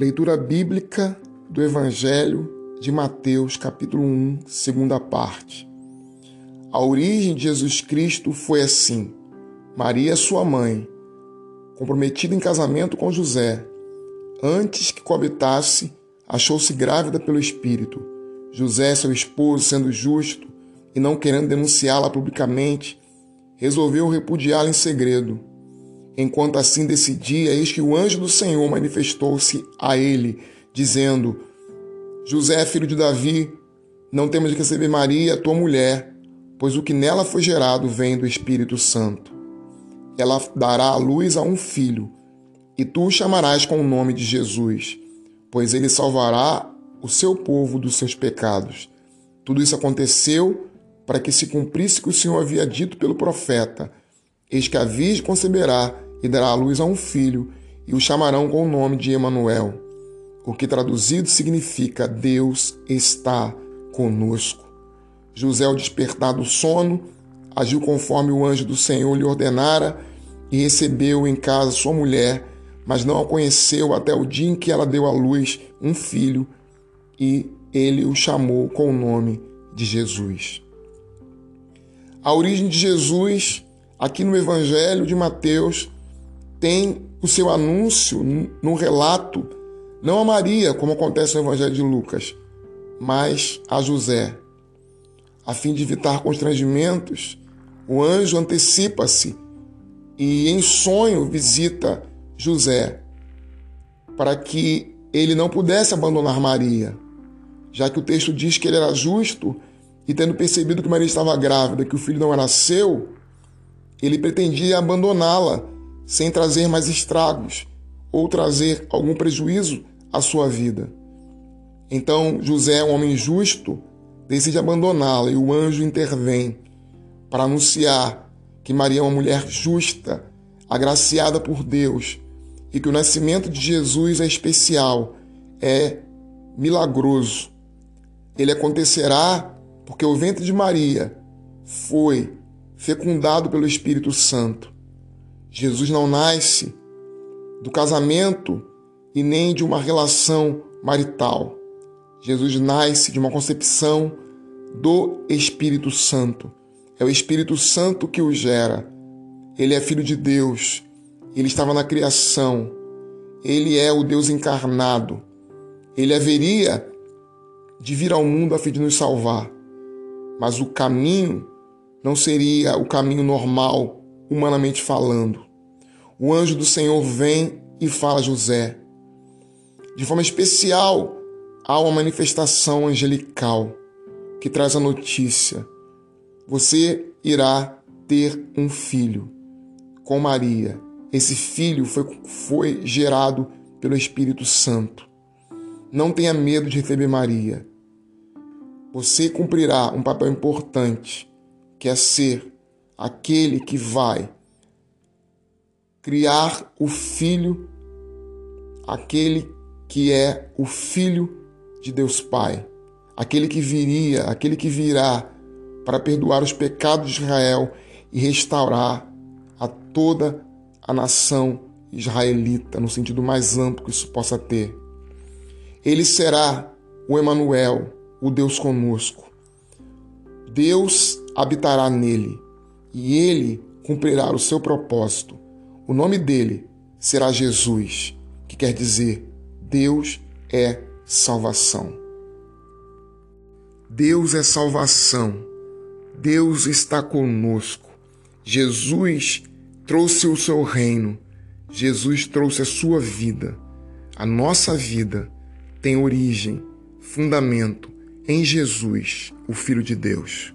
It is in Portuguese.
Leitura bíblica do Evangelho de Mateus, capítulo 1, segunda parte. A origem de Jesus Cristo foi assim: Maria, sua mãe, comprometida em casamento com José, antes que coabitasse, achou-se grávida pelo Espírito. José, seu esposo, sendo justo e não querendo denunciá-la publicamente, resolveu repudiá-la em segredo. Enquanto assim decidia, eis que o anjo do Senhor manifestou-se a ele, dizendo: José, filho de Davi, não temos de receber Maria, tua mulher, pois o que nela foi gerado vem do Espírito Santo. Ela dará à luz a um filho, e tu o chamarás com o nome de Jesus, pois ele salvará o seu povo dos seus pecados. Tudo isso aconteceu para que se cumprisse o que o Senhor havia dito pelo profeta Eis que a virgem conceberá e dará à luz a um filho, e o chamarão com o nome de Emanuel, o que traduzido significa Deus está conosco. José, ao despertar do sono, agiu conforme o anjo do Senhor lhe ordenara e recebeu em casa sua mulher, mas não a conheceu até o dia em que ela deu à luz um filho e ele o chamou com o nome de Jesus. A origem de Jesus aqui no Evangelho de Mateus, tem o seu anúncio no relato, não a Maria, como acontece no Evangelho de Lucas, mas a José. A fim de evitar constrangimentos, o anjo antecipa-se e, em sonho, visita José, para que ele não pudesse abandonar Maria, já que o texto diz que ele era justo e, tendo percebido que Maria estava grávida, que o filho não era seu, ele pretendia abandoná-la sem trazer mais estragos ou trazer algum prejuízo à sua vida. Então José, um homem justo, decide abandoná-la e o anjo intervém para anunciar que Maria é uma mulher justa, agraciada por Deus e que o nascimento de Jesus é especial, é milagroso. Ele acontecerá porque o ventre de Maria foi fecundado pelo Espírito Santo. Jesus não nasce do casamento e nem de uma relação marital. Jesus nasce de uma concepção do Espírito Santo. É o Espírito Santo que o gera. Ele é filho de Deus. Ele estava na criação. Ele é o Deus encarnado. Ele haveria de vir ao mundo a fim de nos salvar. Mas o caminho não seria o caminho normal, humanamente falando. O anjo do Senhor vem e fala a José. De forma especial, há uma manifestação angelical que traz a notícia: você irá ter um filho com Maria. Esse filho foi, foi gerado pelo Espírito Santo. Não tenha medo de receber Maria. Você cumprirá um papel importante quer ser aquele que vai criar o filho, aquele que é o filho de Deus Pai, aquele que viria, aquele que virá para perdoar os pecados de Israel e restaurar a toda a nação israelita, no sentido mais amplo que isso possa ter. Ele será o Emanuel, o Deus conosco. Deus habitará nele e ele cumprirá o seu propósito. O nome dele será Jesus, que quer dizer Deus é salvação. Deus é salvação. Deus está conosco. Jesus trouxe o seu reino. Jesus trouxe a sua vida. A nossa vida tem origem, fundamento em Jesus, o Filho de Deus.